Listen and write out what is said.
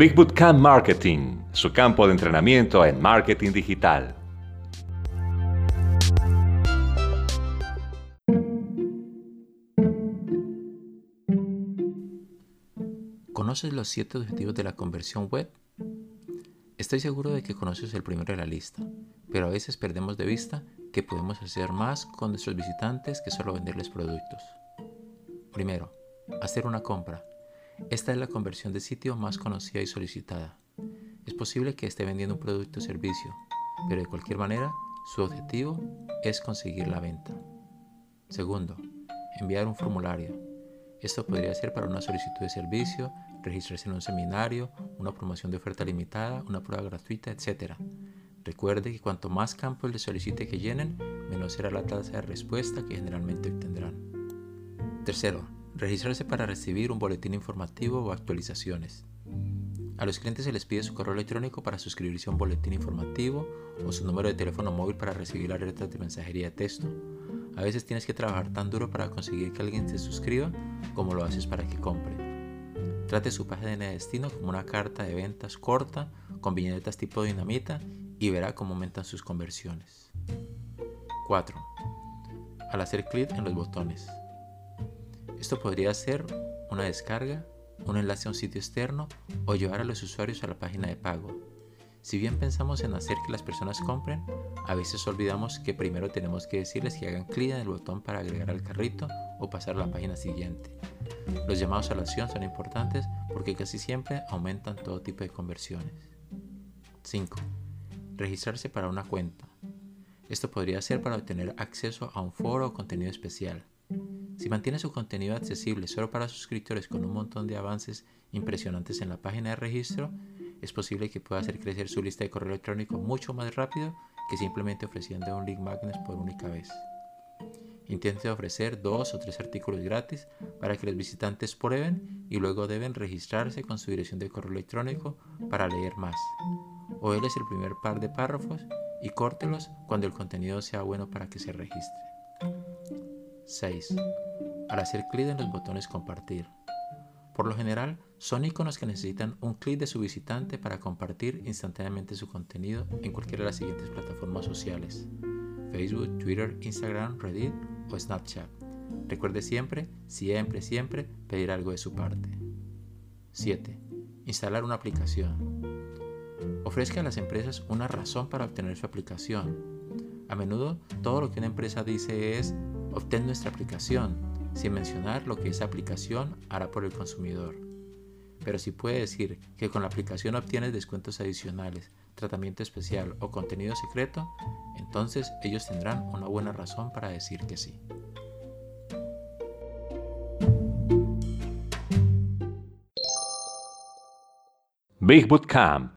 Big Bootcamp Marketing, su campo de entrenamiento en marketing digital. ¿Conoces los 7 objetivos de la conversión web? Estoy seguro de que conoces el primero de la lista, pero a veces perdemos de vista que podemos hacer más con nuestros visitantes que solo venderles productos. Primero, hacer una compra. Esta es la conversión de sitio más conocida y solicitada. Es posible que esté vendiendo un producto o servicio, pero de cualquier manera, su objetivo es conseguir la venta. Segundo, enviar un formulario. Esto podría ser para una solicitud de servicio, registrarse en un seminario, una promoción de oferta limitada, una prueba gratuita, etc. Recuerde que cuanto más campos le solicite que llenen, menos será la tasa de respuesta que generalmente obtendrán. Tercero, registrarse para recibir un boletín informativo o actualizaciones. A los clientes se les pide su correo electrónico para suscribirse a un boletín informativo o su número de teléfono móvil para recibir alertas de mensajería de texto. A veces tienes que trabajar tan duro para conseguir que alguien se suscriba como lo haces para que compre. Trate su página de destino como una carta de ventas corta con viñetas tipo dinamita y verá cómo aumentan sus conversiones. 4. Al hacer clic en los botones. Esto podría ser una descarga, un enlace a un sitio externo o llevar a los usuarios a la página de pago. Si bien pensamos en hacer que las personas compren, a veces olvidamos que primero tenemos que decirles que hagan clic en el botón para agregar al carrito o pasar a la página siguiente. Los llamados a la acción son importantes porque casi siempre aumentan todo tipo de conversiones. 5. Registrarse para una cuenta. Esto podría ser para obtener acceso a un foro o contenido especial. Si mantiene su contenido accesible solo para suscriptores con un montón de avances impresionantes en la página de registro, es posible que pueda hacer crecer su lista de correo electrónico mucho más rápido que simplemente ofreciendo un link magnet por única vez. Intente ofrecer dos o tres artículos gratis para que los visitantes prueben y luego deben registrarse con su dirección de correo electrónico para leer más. O él es el primer par de párrafos y córtelos cuando el contenido sea bueno para que se registre. 6 al hacer clic en los botones compartir. Por lo general, son iconos que necesitan un clic de su visitante para compartir instantáneamente su contenido en cualquiera de las siguientes plataformas sociales: Facebook, Twitter, Instagram, Reddit o Snapchat. Recuerde siempre, siempre, siempre pedir algo de su parte. 7. Instalar una aplicación. Ofrezca a las empresas una razón para obtener su aplicación. A menudo, todo lo que una empresa dice es, obtén nuestra aplicación sin mencionar lo que esa aplicación hará por el consumidor. Pero si puede decir que con la aplicación obtienes descuentos adicionales, tratamiento especial o contenido secreto, entonces ellos tendrán una buena razón para decir que sí. Big Bootcamp